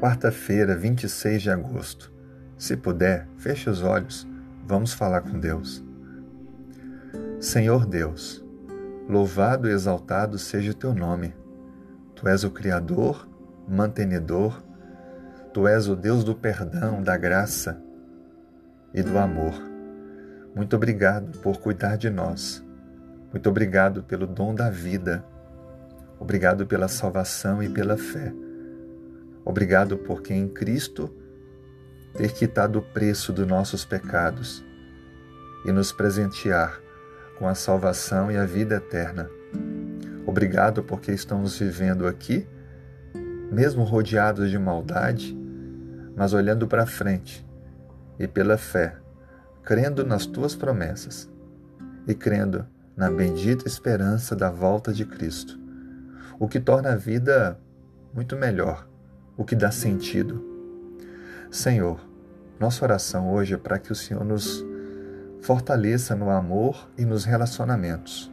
Quarta-feira, 26 de agosto. Se puder, feche os olhos. Vamos falar com Deus. Senhor Deus, louvado e exaltado seja o teu nome. Tu és o Criador, mantenedor, tu és o Deus do perdão, da graça e do amor. Muito obrigado por cuidar de nós. Muito obrigado pelo dom da vida. Obrigado pela salvação e pela fé. Obrigado porque em Cristo ter quitado o preço dos nossos pecados e nos presentear com a salvação e a vida eterna. Obrigado porque estamos vivendo aqui, mesmo rodeados de maldade, mas olhando para frente e pela fé, crendo nas tuas promessas e crendo na bendita esperança da volta de Cristo, o que torna a vida muito melhor o que dá sentido. Senhor, nossa oração hoje é para que o Senhor nos fortaleça no amor e nos relacionamentos,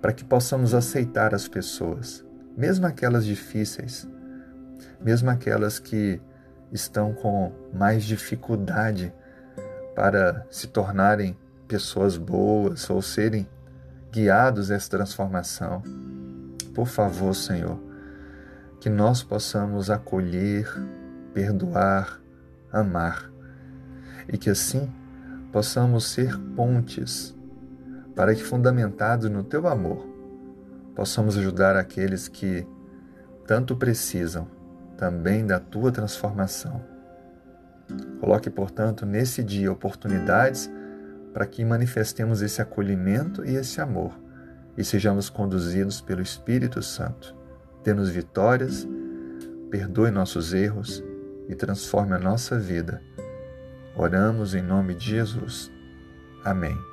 para que possamos aceitar as pessoas, mesmo aquelas difíceis, mesmo aquelas que estão com mais dificuldade para se tornarem pessoas boas ou serem guiados a essa transformação. Por favor, Senhor, que nós possamos acolher, perdoar, amar e que assim possamos ser pontes para que, fundamentados no teu amor, possamos ajudar aqueles que tanto precisam também da tua transformação. Coloque, portanto, nesse dia oportunidades para que manifestemos esse acolhimento e esse amor e sejamos conduzidos pelo Espírito Santo dê-nos vitórias, perdoe nossos erros e transforme a nossa vida. Oramos em nome de Jesus. Amém.